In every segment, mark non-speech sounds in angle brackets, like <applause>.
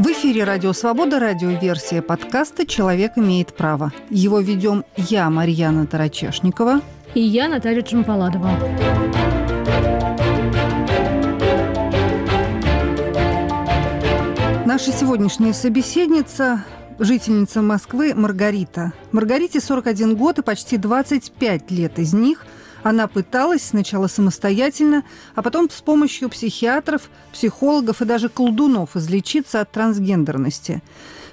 В эфире «Радио Свобода», радиоверсия подкаста «Человек имеет право». Его ведем я, Марьяна Тарачешникова. И я, Наталья Чемпаладова. Наша сегодняшняя собеседница жительница Москвы Маргарита. Маргарите 41 год и почти 25 лет из них – она пыталась сначала самостоятельно, а потом с помощью психиатров, психологов и даже колдунов излечиться от трансгендерности.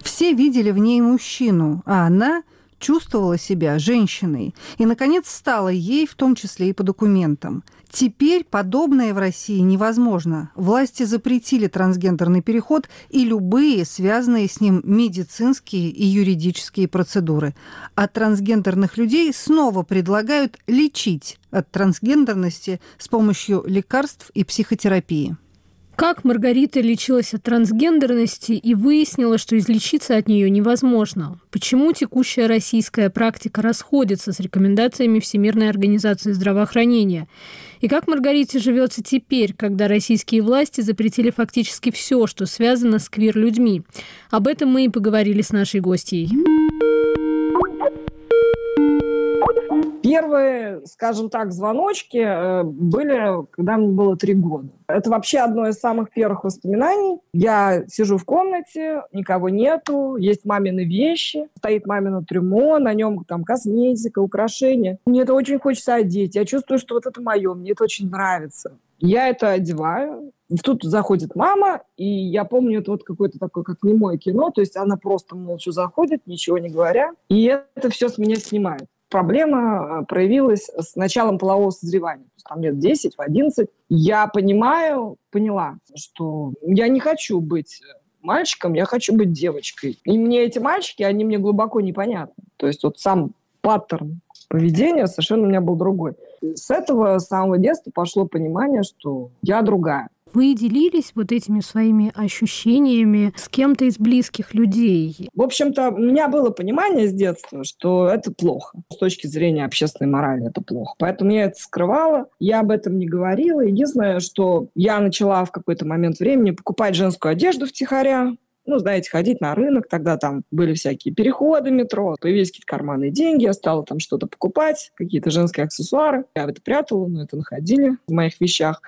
Все видели в ней мужчину, а она чувствовала себя женщиной и, наконец, стала ей, в том числе и по документам – Теперь подобное в России невозможно. Власти запретили трансгендерный переход и любые связанные с ним медицинские и юридические процедуры. А трансгендерных людей снова предлагают лечить от трансгендерности с помощью лекарств и психотерапии. Как Маргарита лечилась от трансгендерности и выяснила, что излечиться от нее невозможно? Почему текущая российская практика расходится с рекомендациями Всемирной организации здравоохранения? И как Маргарите живется теперь, когда российские власти запретили фактически все, что связано с квир-людьми? Об этом мы и поговорили с нашей гостьей. Первые, скажем так, звоночки э, были, когда мне было три года. Это вообще одно из самых первых воспоминаний. Я сижу в комнате, никого нету, есть мамины вещи, стоит мамино трюмо, на нем там косметика, украшения. Мне это очень хочется одеть. Я чувствую, что вот это мое, мне это очень нравится. Я это одеваю, тут заходит мама, и я помню, это вот какое-то такое, как немое кино, то есть она просто молча заходит, ничего не говоря, и это все с меня снимает проблема э, проявилась с началом полового созревания. То есть, там лет 10, в 11. Я понимаю, поняла, что я не хочу быть мальчиком, я хочу быть девочкой. И мне эти мальчики, они мне глубоко непонятны. То есть вот сам паттерн поведения совершенно у меня был другой. С этого самого детства пошло понимание, что я другая. Вы делились вот этими своими ощущениями с кем-то из близких людей? В общем-то, у меня было понимание с детства, что это плохо. С точки зрения общественной морали это плохо. Поэтому я это скрывала, я об этом не говорила. Единственное, что я начала в какой-то момент времени покупать женскую одежду втихаря, ну, знаете, ходить на рынок, тогда там были всякие переходы метро, появились какие-то карманные деньги, я стала там что-то покупать, какие-то женские аксессуары. Я это прятала, но это находили в моих вещах.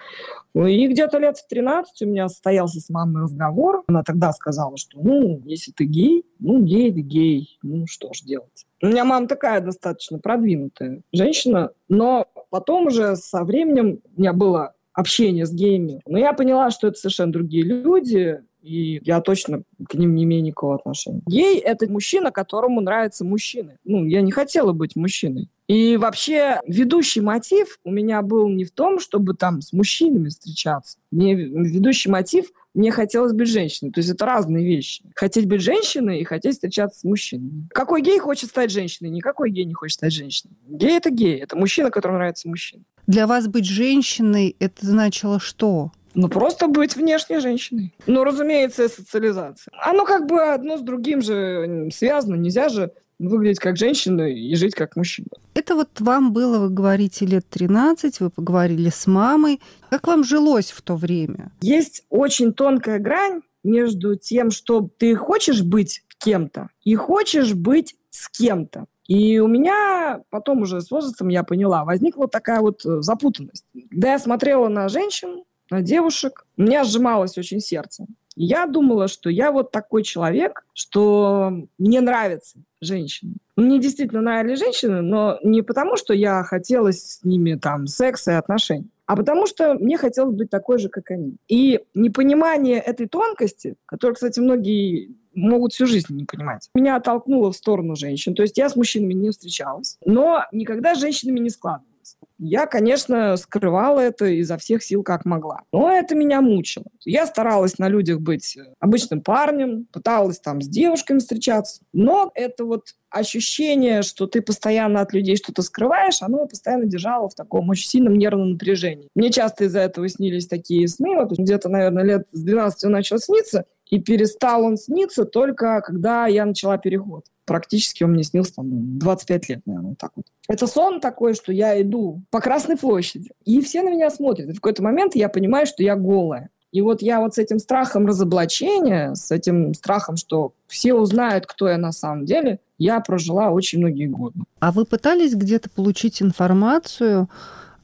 Ну, и где-то лет в 13 у меня состоялся с мамой разговор. Она тогда сказала, что, ну, если ты гей, ну, гей, ты гей, ну, что ж делать. У меня мама такая достаточно продвинутая женщина, но потом уже со временем у меня было общение с геями. Но я поняла, что это совершенно другие люди, и я точно к ним не имею никакого отношения. Гей – это мужчина, которому нравятся мужчины. Ну, я не хотела быть мужчиной. И вообще ведущий мотив у меня был не в том, чтобы там с мужчинами встречаться. Мне ведущий мотив мне хотелось быть женщиной. То есть это разные вещи. Хотеть быть женщиной и хотеть встречаться с мужчиной. Какой гей хочет стать женщиной? Никакой гей не хочет стать женщиной. Гей – это гей. Это мужчина, которому нравится мужчина. Для вас быть женщиной – это значило что? Ну, просто быть внешней женщиной. Ну, разумеется, социализация. Оно как бы одно с другим же связано. Нельзя же выглядеть как женщина и жить как мужчина. Это вот вам было, вы говорите, лет 13, вы поговорили с мамой. Как вам жилось в то время? Есть очень тонкая грань между тем, что ты хочешь быть кем-то и хочешь быть с кем-то. И у меня потом уже с возрастом я поняла, возникла такая вот э, запутанность. Когда я смотрела на женщин, девушек, у меня сжималось очень сердце. Я думала, что я вот такой человек, что мне нравятся женщины. Мне действительно нравились женщины, но не потому, что я хотела с ними там секса и отношений, а потому что мне хотелось быть такой же, как они. И непонимание этой тонкости, которую, кстати, многие могут всю жизнь не понимать. Меня оттолкнуло в сторону женщин. То есть я с мужчинами не встречалась, но никогда с женщинами не складывалась. Я, конечно, скрывала это изо всех сил, как могла. Но это меня мучило. Я старалась на людях быть обычным парнем, пыталась там с девушками встречаться. Но это вот ощущение, что ты постоянно от людей что-то скрываешь, оно постоянно держало в таком очень сильном нервном напряжении. Мне часто из-за этого снились такие сны. Вот где-то, наверное, лет с 12 он начал сниться. И перестал он сниться только когда я начала переход. Практически он мне снился там 25 лет, наверное, вот так вот. Это сон такой, что я иду по Красной площади, и все на меня смотрят. И в какой-то момент я понимаю, что я голая. И вот я вот с этим страхом разоблачения, с этим страхом, что все узнают, кто я на самом деле, я прожила очень многие годы. А вы пытались где-то получить информацию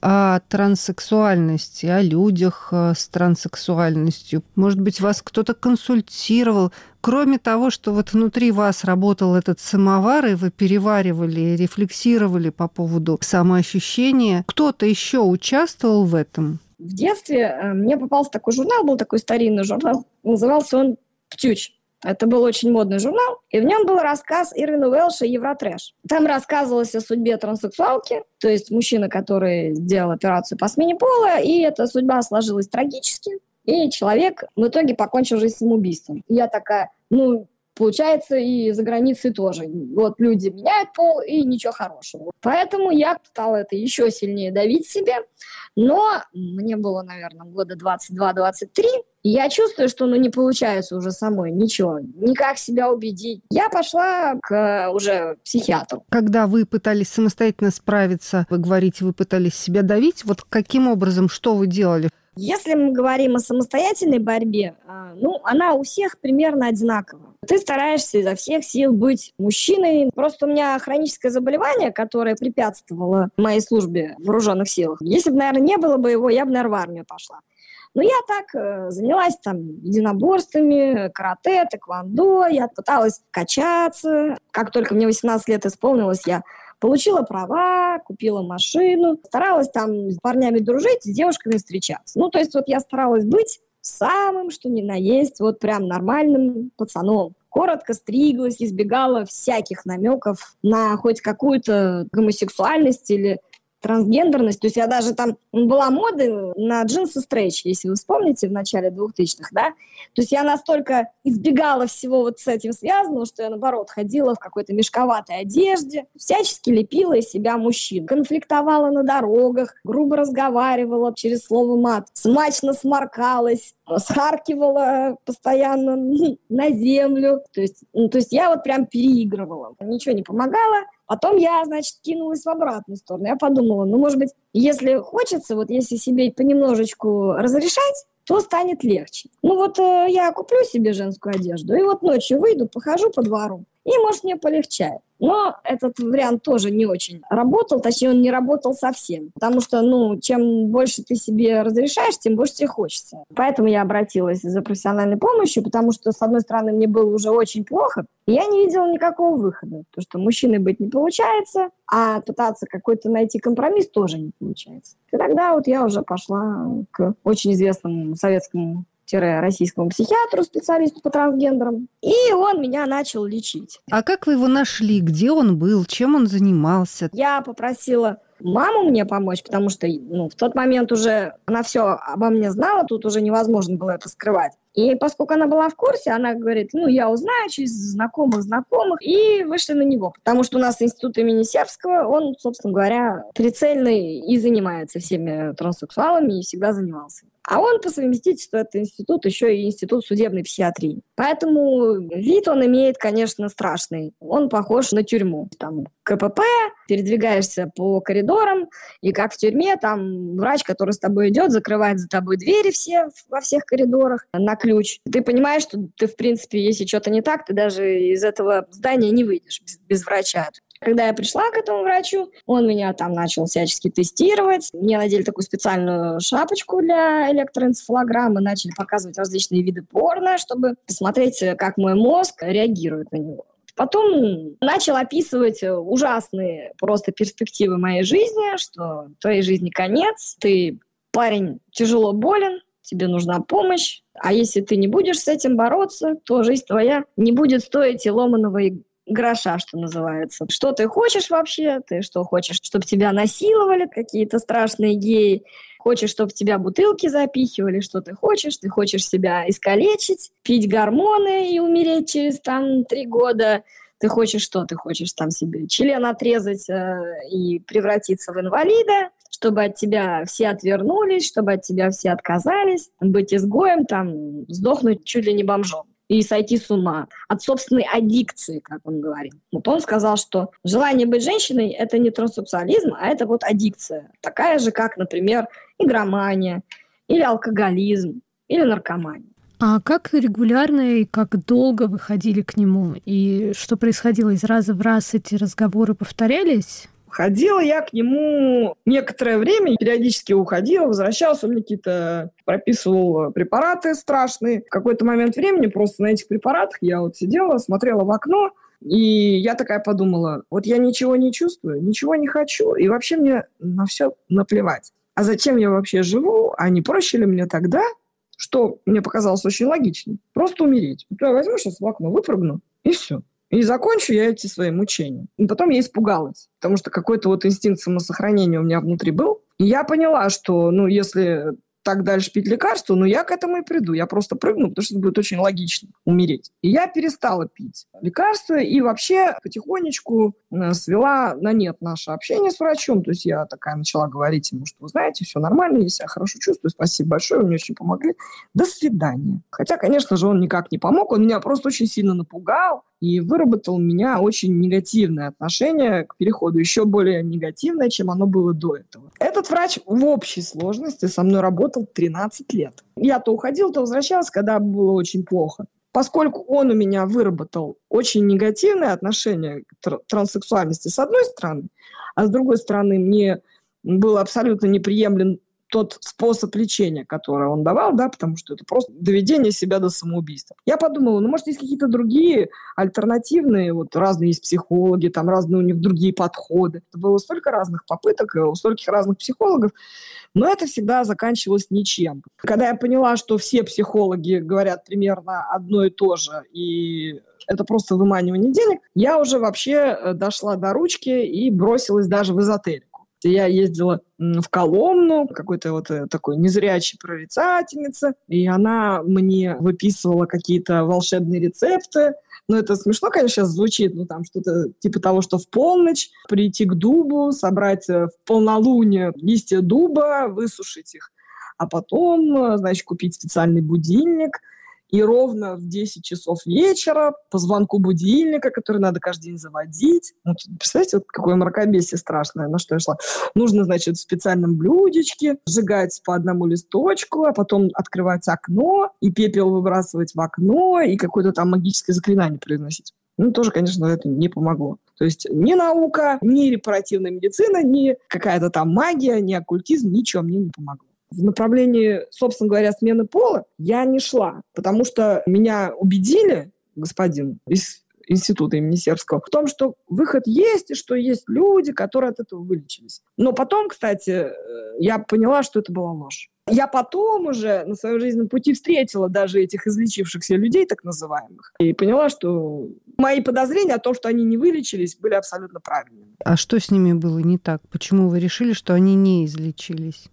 о транссексуальности, о людях э, с транссексуальностью? Может быть, вас кто-то консультировал? Кроме того, что вот внутри вас работал этот самовар, и вы переваривали, рефлексировали по поводу самоощущения, кто-то еще участвовал в этом? В детстве э, мне попался такой журнал, был такой старинный журнал, назывался он «Птюч». Это был очень модный журнал, и в нем был рассказ Ирвина Уэлша «Евротрэш». Там рассказывалось о судьбе транссексуалки, то есть мужчина, который сделал операцию по смене пола, и эта судьба сложилась трагически, и человек в итоге покончил жизнь самоубийством. И я такая, ну, Получается, и за границей тоже. Вот люди меняют пол, и ничего хорошего. Поэтому я стала это еще сильнее давить себе. Но мне было, наверное, года 22-23, и я чувствую, что ну, не получается уже самой ничего, никак себя убедить. Я пошла к уже психиатру. Когда вы пытались самостоятельно справиться, вы говорите, вы пытались себя давить, вот каким образом, что вы делали? Если мы говорим о самостоятельной борьбе, а, ну, она у всех примерно одинакова. Ты стараешься изо всех сил быть мужчиной. Просто у меня хроническое заболевание, которое препятствовало моей службе в вооруженных силах. Если бы, наверное, не было бы его, я бы, наверное, в армию пошла. Но я так э, занялась там единоборствами, карате, тэквондо, я пыталась качаться. Как только мне 18 лет исполнилось, я Получила права, купила машину, старалась там с парнями дружить, с девушками встречаться. Ну, то есть вот я старалась быть самым, что ни на есть, вот прям нормальным пацаном. Коротко стриглась, избегала всяких намеков на хоть какую-то гомосексуальность или трансгендерность. То есть я даже там была моды на джинсы стрейч, если вы вспомните, в начале 2000-х, да. То есть я настолько избегала всего вот с этим связанного, что я, наоборот, ходила в какой-то мешковатой одежде, всячески лепила из себя мужчин. Конфликтовала на дорогах, грубо разговаривала через слово мат, смачно сморкалась, схаркивала постоянно <laughs> на землю. То есть, ну, то есть я вот прям переигрывала. Ничего не помогало. Потом я, значит, кинулась в обратную сторону. Я подумала, ну, может быть, если хочется, вот если себе понемножечку разрешать, то станет легче. Ну вот э, я куплю себе женскую одежду, и вот ночью выйду, похожу по двору, и, может, мне полегчает. Но этот вариант тоже не очень работал, точнее, он не работал совсем. Потому что, ну, чем больше ты себе разрешаешь, тем больше тебе хочется. Поэтому я обратилась за профессиональной помощью, потому что, с одной стороны, мне было уже очень плохо, и я не видела никакого выхода. Потому что мужчиной быть не получается, а пытаться какой-то найти компромисс тоже не получается. И тогда вот я уже пошла к очень известному советскому российскому психиатру, специалисту по трансгендерам. И он меня начал лечить. А как вы его нашли? Где он был? Чем он занимался? Я попросила маму мне помочь, потому что ну, в тот момент уже она все обо мне знала, тут уже невозможно было это скрывать. И поскольку она была в курсе, она говорит, ну, я узнаю через знакомых знакомых, и вышли на него. Потому что у нас институт имени Сербского, он, собственно говоря, прицельный и занимается всеми транссексуалами, и всегда занимался. А он по совместительству это институт, еще и институт судебной психиатрии. Поэтому вид он имеет, конечно, страшный. Он похож на тюрьму. Там КПП, передвигаешься по коридорам, и как в тюрьме, там врач, который с тобой идет, закрывает за тобой двери все во всех коридорах на ключ. Ты понимаешь, что ты, в принципе, если что-то не так, ты даже из этого здания не выйдешь без, без врача. Когда я пришла к этому врачу, он меня там начал всячески тестировать. Мне надели такую специальную шапочку для электроэнцефалограммы, начали показывать различные виды порно, чтобы посмотреть, как мой мозг реагирует на него. Потом начал описывать ужасные просто перспективы моей жизни, что твоей жизни конец, ты парень тяжело болен, тебе нужна помощь, а если ты не будешь с этим бороться, то жизнь твоя не будет стоить и ломаного гроша, что называется. Что ты хочешь вообще? Ты что хочешь, чтобы тебя насиловали какие-то страшные геи? Хочешь, чтобы тебя бутылки запихивали? Что ты хочешь? Ты хочешь себя искалечить, пить гормоны и умереть через там три года? Ты хочешь что? Ты хочешь там себе член отрезать э, и превратиться в инвалида? чтобы от тебя все отвернулись, чтобы от тебя все отказались, быть изгоем, там, сдохнуть чуть ли не бомжом и сойти с ума от собственной аддикции, как он говорил. Вот он сказал, что желание быть женщиной – это не транссексуализм, а это вот аддикция. Такая же, как, например, игромания или алкоголизм или наркомания. А как регулярно и как долго вы ходили к нему? И что происходило из раза в раз? Эти разговоры повторялись? Ходила я к нему некоторое время, периодически уходила, возвращалась, он мне какие-то прописывал препараты страшные. В какой-то момент времени просто на этих препаратах я вот сидела, смотрела в окно, и я такая подумала, вот я ничего не чувствую, ничего не хочу, и вообще мне на все наплевать. А зачем я вообще живу? А не проще ли мне тогда, что мне показалось очень логичным, просто умереть. Я возьму сейчас в окно, выпрыгну, и все. И закончу я эти свои мучения. И потом я испугалась, потому что какой-то вот инстинкт самосохранения у меня внутри был. И я поняла, что, ну, если так дальше пить лекарства, но я к этому и приду. Я просто прыгну, потому что это будет очень логично умереть. И я перестала пить лекарства и вообще потихонечку э, свела на нет наше общение с врачом. То есть я такая начала говорить ему, что вы знаете, все нормально, я себя хорошо чувствую, спасибо большое, вы мне очень помогли. До свидания. Хотя, конечно же, он никак не помог, он меня просто очень сильно напугал и выработал у меня очень негативное отношение к переходу, еще более негативное, чем оно было до этого. Этот врач в общей сложности со мной работал 13 лет. Я то уходил, то возвращался, когда было очень плохо. Поскольку он у меня выработал очень негативное отношение к транссексуальности с одной стороны, а с другой стороны мне было абсолютно неприемлем тот способ лечения, который он давал, да, потому что это просто доведение себя до самоубийства. Я подумала, ну, может, есть какие-то другие альтернативные, вот разные есть психологи, там разные у них другие подходы. Это было столько разных попыток, у стольких разных психологов, но это всегда заканчивалось ничем. Когда я поняла, что все психологи говорят примерно одно и то же, и это просто выманивание денег, я уже вообще э, дошла до ручки и бросилась даже в эзотерику. Я ездила в Коломну, какой-то вот э, такой незрячей прорицательницы, и она мне выписывала какие-то волшебные рецепты. Ну, это смешно, конечно, сейчас звучит, ну, там что-то типа того, что в полночь прийти к дубу, собрать э, в полнолуние листья дуба, высушить их, а потом, э, значит, купить специальный будильник – и ровно в 10 часов вечера по звонку будильника, который надо каждый день заводить. Ну, представляете, вот какое мракобесие страшное, на что я шла. Нужно, значит, в специальном блюдечке сжигать по одному листочку, а потом открывать окно и пепел выбрасывать в окно, и какое-то там магическое заклинание произносить. Ну, тоже, конечно, это не помогло. То есть ни наука, ни репаративная медицина, ни какая-то там магия, ни оккультизм, ничего мне не помогло в направлении, собственно говоря, смены пола я не шла, потому что меня убедили, господин из института имени Сербского, в том, что выход есть, и что есть люди, которые от этого вылечились. Но потом, кстати, э, я поняла, что это была ложь. Я потом уже на своем жизненном пути встретила даже этих излечившихся людей, так называемых, и поняла, что мои подозрения о том, что они не вылечились, были абсолютно правильными. А что с ними было не так? Почему вы решили, что они не излечились?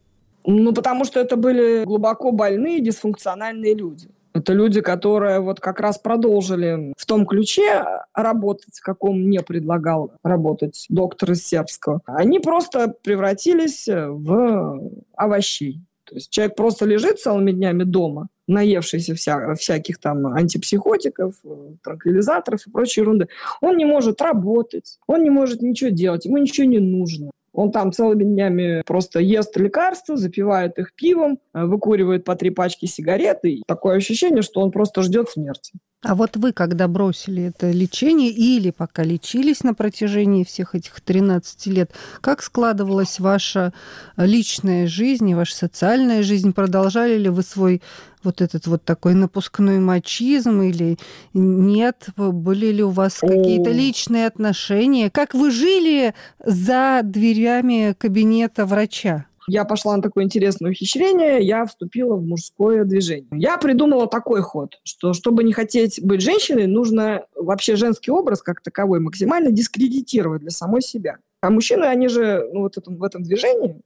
Ну, потому что это были глубоко больные, дисфункциональные люди. Это люди, которые вот как раз продолжили в том ключе работать, каком мне предлагал работать доктор из Сербского. Они просто превратились в овощей. То есть человек просто лежит целыми днями дома, наевшийся вся, всяких там антипсихотиков, транквилизаторов и прочей ерунды. Он не может работать, он не может ничего делать, ему ничего не нужно. Он там целыми днями просто ест лекарства, запивает их пивом, э, выкуривает по три пачки сигарет, и такое ощущение, что он просто ждет смерти. А вот вы, когда бросили это лечение или пока лечились на протяжении всех этих 13 лет, как складывалась ваша личная жизнь и ваша социальная жизнь? Продолжали ли вы свой вот этот вот такой напускной мачизм или нет? Были ли у вас какие-то личные отношения? Как вы жили за дверями кабинета врача? Я пошла на такое интересное ухищрение, я вступила в мужское движение. Я придумала такой ход, что чтобы не хотеть быть женщиной, нужно вообще женский образ как таковой максимально дискредитировать для самой себя. А мужчины, они же ну, вот этом, в этом движении,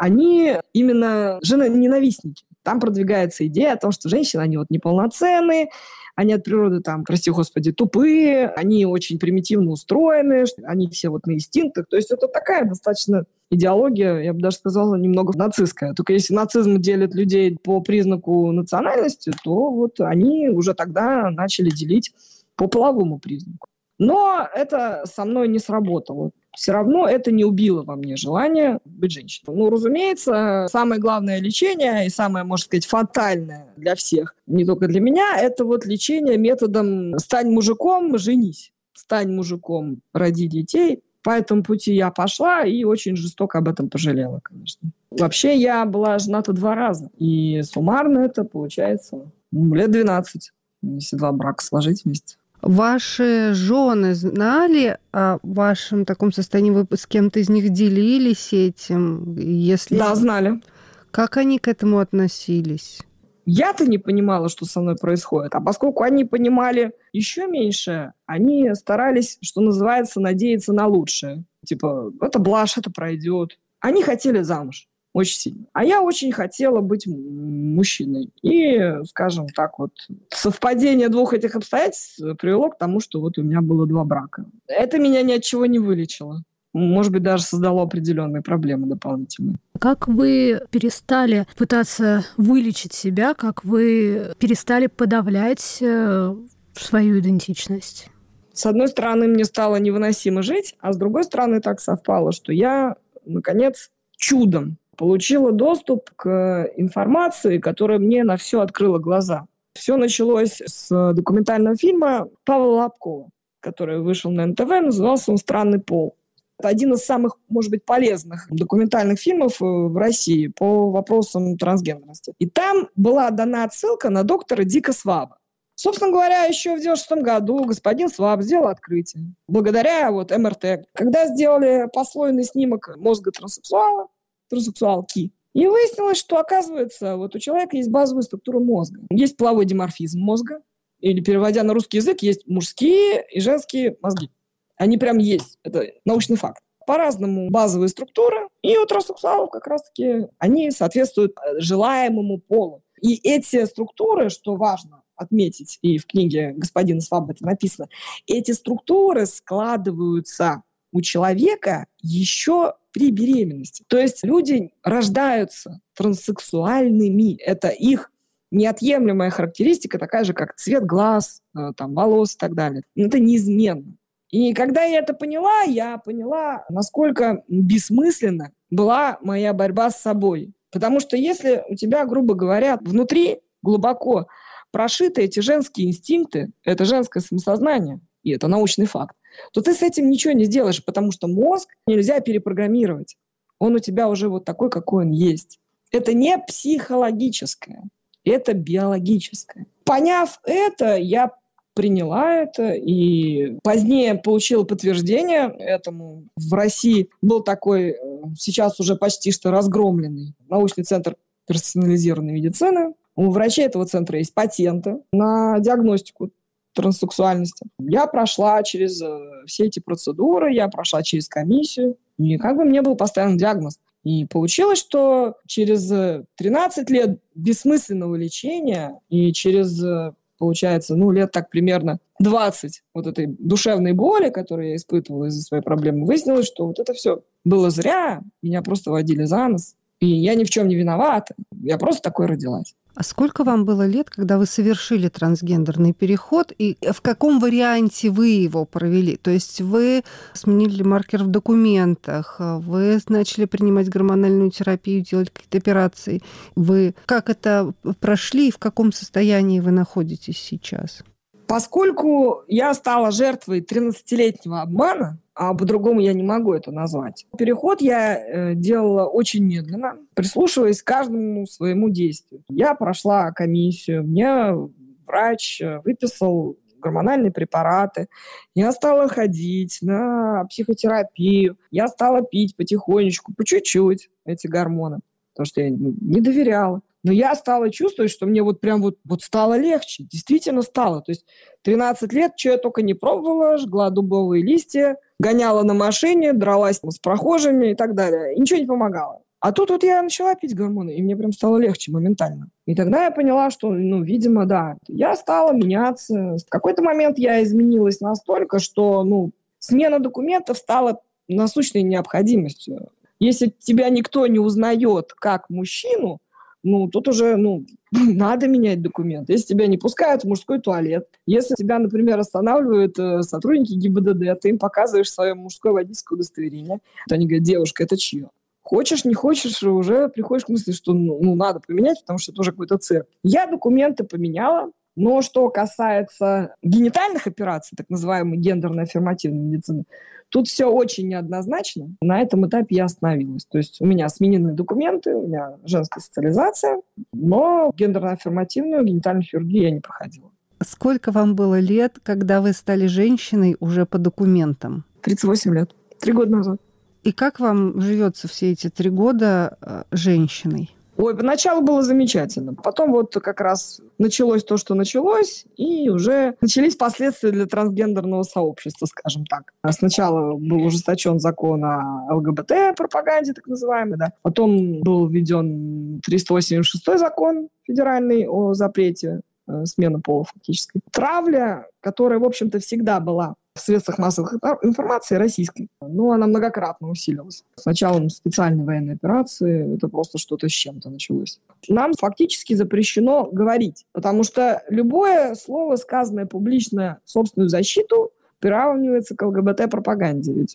они именно женоненавистники. Там продвигается идея о том, что женщины, они вот неполноценные, они от природы там, прости господи, тупые, они очень примитивно устроены, они все вот на инстинктах. То есть это такая достаточно идеология, я бы даже сказала, немного нацистская. Только если нацизм делит людей по признаку национальности, то вот они уже тогда начали делить по половому признаку. Но это со мной не сработало. Все равно это не убило во мне желание быть женщиной. Ну, разумеется, самое главное лечение и самое, можно сказать, фатальное для всех, не только для меня, это вот лечение методом «стань мужиком, женись». «Стань мужиком, роди детей». По этому пути я пошла и очень жестоко об этом пожалела, конечно. Вообще я была жената два раза. И суммарно это получается лет 12, если два брака сложить вместе. Ваши жены знали о вашем таком состоянии? Вы с кем-то из них делились этим? Если... Да, знали. Как они к этому относились? Я-то не понимала, что со мной происходит. А поскольку они понимали еще меньше, они старались, что называется, надеяться на лучшее. Типа, это блажь, это пройдет. Они хотели замуж очень сильно. А я очень хотела быть мужчиной. И, скажем так, вот совпадение двух этих обстоятельств привело к тому, что вот у меня было два брака. Это меня ни от чего не вылечило. Может быть, даже создало определенные проблемы дополнительные. Как вы перестали пытаться вылечить себя, как вы перестали подавлять э, свою идентичность? С одной стороны, мне стало невыносимо жить, а с другой стороны, так совпало, что я, наконец, чудом получила доступ к информации, которая мне на все открыла глаза. Все началось с документального фильма Павла Лобкова, который вышел на НТВ, назывался он «Странный пол». Это один из самых, может быть, полезных документальных фильмов э, в России по вопросам трансгендерности. И там была дана отсылка на доктора Дика Сваба. Собственно говоря, еще в 1996 году господин Сваб сделал открытие. Благодаря вот МРТ. Когда сделали послойный снимок мозга транссексуала, транссексуалки. И выяснилось, что, оказывается, вот у человека есть базовая структура мозга. Есть половой диморфизм мозга, или, переводя на русский язык, есть мужские и женские мозги. Они прям есть. Это научный факт. По-разному базовые структуры, и у транссексуалов как раз-таки они соответствуют э, желаемому полу. И эти структуры, что важно отметить, и в книге господина Сваба это написано, эти структуры складываются у человека еще при беременности. То есть люди рождаются транссексуальными. Это их неотъемлемая характеристика, такая же, как цвет глаз, э, там, волос и так далее. Это неизменно. И когда я это поняла, я поняла, насколько бессмысленно была моя борьба с собой. Потому что если у тебя, грубо говоря, внутри глубоко прошиты эти женские инстинкты, это женское самосознание, и это научный факт, то ты с этим ничего не сделаешь, потому что мозг нельзя перепрограммировать. Он у тебя уже вот такой, какой он есть. Это не психологическое, это биологическое. Поняв это, я приняла это и позднее получила подтверждение этому. В России был такой, э, сейчас уже почти что разгромленный научный центр персонализированной медицины. У врачей этого центра есть патенты на диагностику транссексуальности. Я прошла через э, все эти процедуры, я прошла через комиссию, и как бы мне был поставлен диагноз. И получилось, что через 13 э, лет бессмысленного лечения и через, э, получается, ну, лет так примерно 20 вот этой душевной боли, которую я испытывала из-за своей проблемы, выяснилось, что вот это все было зря, меня просто водили за нос, и я ни в чем не виновата, я просто такой родилась. А сколько вам было лет, когда вы совершили трансгендерный переход, и в каком варианте вы его провели? То есть вы сменили маркер в документах, вы начали принимать гормональную терапию, делать какие-то операции. Вы как это прошли и в каком состоянии вы находитесь сейчас? Поскольку я стала жертвой 13-летнего обмана, а по-другому я не могу это назвать. Переход я э, делала очень медленно, прислушиваясь к каждому своему действию. Я прошла комиссию, мне врач выписал гормональные препараты. Я стала ходить на психотерапию. Я стала пить потихонечку, по чуть-чуть эти гормоны, потому что я ну, не доверяла. Но я стала чувствовать, что мне вот прям вот, вот стало легче. Действительно стало. То есть 13 лет, что я только не пробовала, жгла дубовые листья, гоняла на машине, дралась с прохожими и так далее. И ничего не помогало. А тут вот я начала пить гормоны, и мне прям стало легче моментально. И тогда я поняла, что, ну, видимо, да, я стала меняться. В какой-то момент я изменилась настолько, что, ну, смена документов стала насущной необходимостью. Если тебя никто не узнает как мужчину, ну, тут уже, ну, <clears throat> надо менять документ. Если тебя не пускают в мужской туалет, если тебя, например, останавливают э, сотрудники ГИБДД, ты им показываешь свое мужское водительское удостоверение, то они говорят, девушка, это чье? Хочешь, не хочешь, уже приходишь к мысли, что ну, ну надо поменять, потому что это уже какой-то цирк. Я документы поменяла, но что касается генитальных операций, так называемой гендерно-аффирмативной медицины, тут все очень неоднозначно. На этом этапе я остановилась. То есть у меня сменены документы, у меня женская социализация, но гендерно-аффирмативную генитальную хирургию я не проходила. Сколько вам было лет, когда вы стали женщиной уже по документам? 38 лет. Три года назад. И как вам живется все эти три года э, женщиной? Ой, поначалу было замечательно. Потом вот как раз началось то, что началось, и уже начались последствия для трансгендерного сообщества, скажем так. Сначала был ужесточен закон о ЛГБТ-пропаганде, так называемый, да. Потом был введен 386 закон федеральный о запрете э, смены пола фактически. Травля, которая, в общем-то, всегда была в средствах массовой информации российской, но она многократно усилилась. С началом специальной военной операции это просто что-то с чем-то началось. Нам фактически запрещено говорить, потому что любое слово, сказанное публично в собственную защиту, приравнивается к ЛГБТ-пропаганде.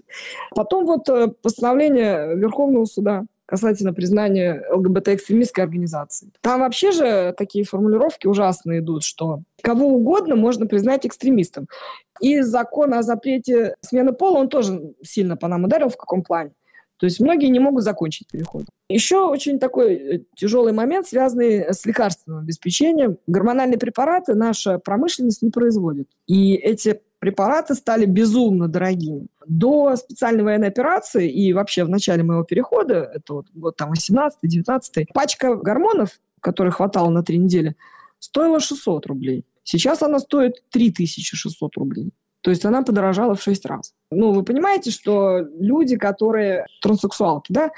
Потом вот э, постановление Верховного суда касательно признания ЛГБТ-экстремистской организации. Там вообще же такие формулировки ужасные идут, что кого угодно можно признать экстремистом. И закон о запрете смены пола, он тоже сильно по нам ударил в каком плане. То есть многие не могут закончить переход. Еще очень такой э, тяжелый момент, связанный с лекарственным обеспечением. Гормональные препараты наша промышленность не производит. И эти препараты стали безумно дорогими. До специальной военной операции и вообще в начале моего перехода, это вот год там 18-19, пачка гормонов, которой хватало на три недели, стоила 600 рублей. Сейчас она стоит 3600 рублей. То есть она подорожала в 6 раз. Ну, вы понимаете, что люди, которые транссексуалки, да,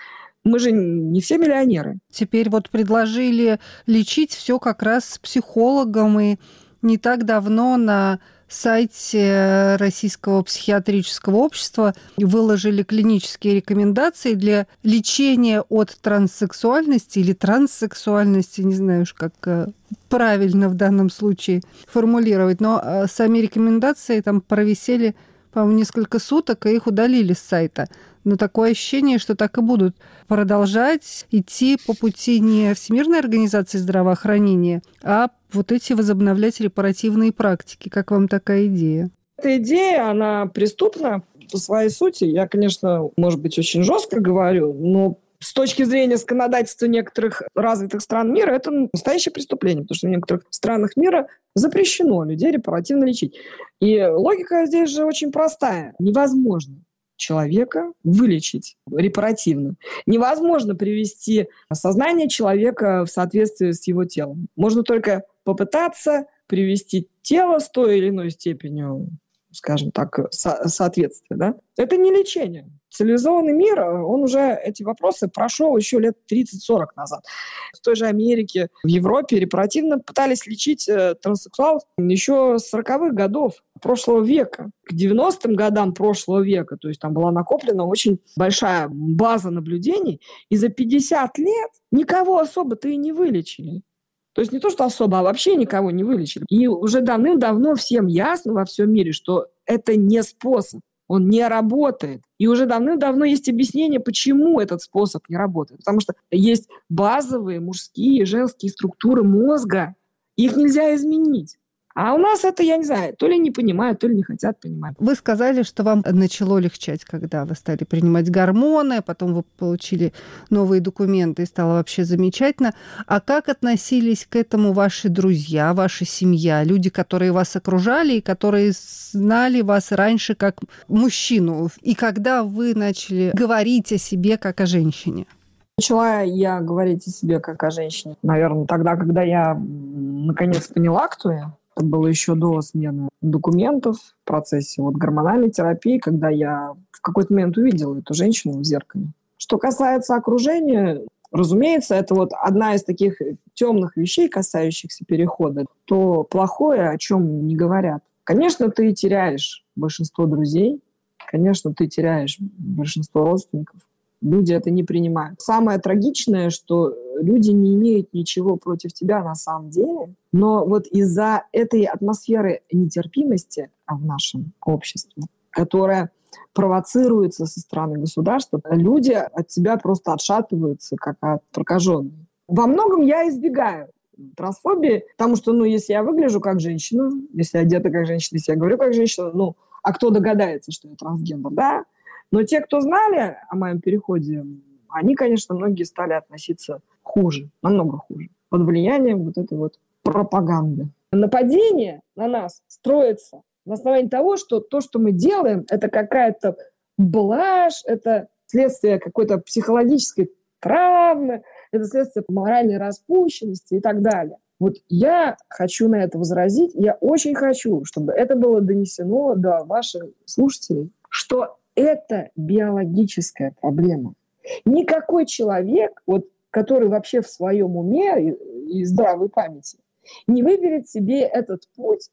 мы же не все миллионеры. Теперь вот предложили лечить все как раз с психологом, и не так давно на сайте Российского психиатрического общества выложили клинические рекомендации для лечения от транссексуальности или транссексуальности, не знаю уж как э, правильно в данном случае формулировать, но э, сами рекомендации там провисели, по-моему, несколько суток, и их удалили с сайта. Но такое ощущение, что так и будут продолжать идти по пути не Всемирной организации здравоохранения, а вот эти возобновлять репаративные практики. Как вам такая идея? Эта идея, она преступна по своей сути. Я, конечно, может быть, очень жестко говорю, но с точки зрения законодательства некоторых развитых стран мира, это настоящее преступление, потому что в некоторых странах мира запрещено людей репаративно лечить. И логика здесь же очень простая. Невозможно человека вылечить репаративно. Невозможно привести сознание человека в соответствие с его телом. Можно только попытаться привести тело с той или иной степенью, скажем так, со- соответствия. Да? Это не лечение. Цивилизованный мир, он уже эти вопросы прошел еще лет 30-40 назад. В той же Америке, в Европе репаративно пытались лечить э, транссексуалов еще с 40-х годов прошлого века. К 90-м годам прошлого века, то есть там была накоплена очень большая база наблюдений, и за 50 лет никого особо-то и не вылечили. То есть не то, что особо, а вообще никого не вылечили. И уже давным-давно всем ясно во всем мире, что это не способ, он не работает. И уже давным-давно есть объяснение, почему этот способ не работает. Потому что есть базовые мужские и женские структуры мозга, их нельзя изменить. А у нас это, я не знаю, то ли не понимают, то ли не хотят понимать. Вы сказали, что вам начало легчать, когда вы стали принимать гормоны, а потом вы получили новые документы и стало вообще замечательно. А как относились к этому ваши друзья, ваша семья, люди, которые вас окружали и которые знали вас раньше как мужчину? И когда вы начали говорить о себе как о женщине? Начала я говорить о себе как о женщине, наверное, тогда, когда я наконец поняла, кто я. Это было еще до смены документов в процессе вот гормональной терапии, когда я в какой-то момент увидела эту женщину в зеркале. Что касается окружения, разумеется, это вот одна из таких темных вещей, касающихся перехода. То плохое, о чем не говорят. Конечно, ты теряешь большинство друзей, конечно, ты теряешь большинство родственников. Люди это не принимают. Самое трагичное, что люди не имеют ничего против тебя на самом деле, но вот из-за этой атмосферы нетерпимости в нашем обществе, которая провоцируется со стороны государства, люди от тебя просто отшатываются, как от прокаженных. Во многом я избегаю трансфобии, потому что, ну, если я выгляжу как женщина, если одета как женщина, если я говорю как женщина, ну, а кто догадается, что я трансгендер, да? Но те, кто знали о моем переходе, они, конечно, многие стали относиться хуже, намного хуже, под влиянием вот этой вот пропаганды. Нападение на нас строится на основании того, что то, что мы делаем, это какая-то блажь, это следствие какой-то психологической травмы, это следствие моральной распущенности и так далее. Вот я хочу на это возразить, я очень хочу, чтобы это было донесено до ваших слушателей, что это биологическая проблема. Никакой человек, вот, который вообще в своем уме и, и здравой памяти, не выберет себе этот путь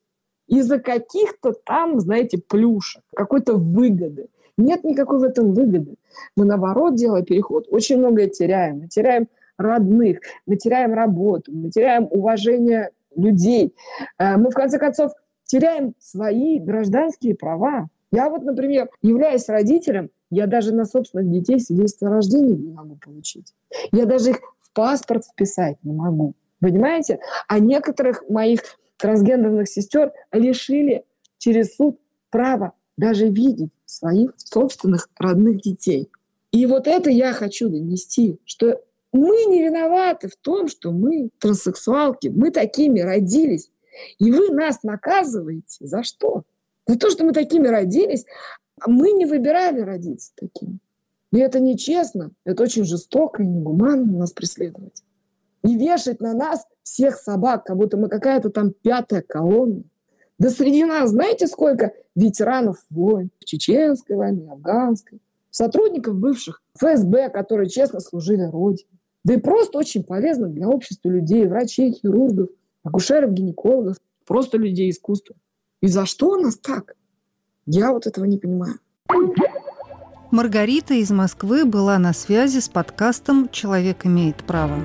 из-за каких-то там, знаете, плюшек, какой-то выгоды. Нет никакой в этом выгоды. Мы, наоборот, делая переход, очень многое теряем. Мы теряем родных, мы теряем работу, мы теряем уважение людей. Э, мы, в конце концов, теряем свои гражданские права. Я вот, например, являясь родителем, я даже на собственных детей свидетельство о рождении не могу получить. Я даже их в паспорт вписать не могу. Понимаете? А некоторых моих трансгендерных сестер лишили через суд права даже видеть своих собственных родных детей. И вот это я хочу донести, что мы не виноваты в том, что мы транссексуалки, мы такими родились. И вы нас наказываете за что? За то, что мы такими родились, мы не выбирали родиться такими. И это нечестно, это очень жестоко и негуманно нас преследовать. И вешать на нас всех собак, как будто мы какая-то там пятая колонна. Да среди нас знаете, сколько ветеранов войн, чеченской войны, афганской, сотрудников бывших ФСБ, которые честно служили Родине. Да и просто очень полезно для общества людей, врачей, хирургов, акушеров, гинекологов, просто людей искусства. И за что у нас так? Я вот этого не понимаю. Маргарита из Москвы была на связи с подкастом «Человек имеет право».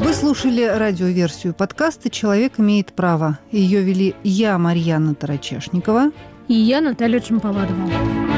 Вы слушали радиоверсию подкаста «Человек имеет право». Ее вели я, Марьяна Тарачешникова. И я, Наталья Чемпаладова.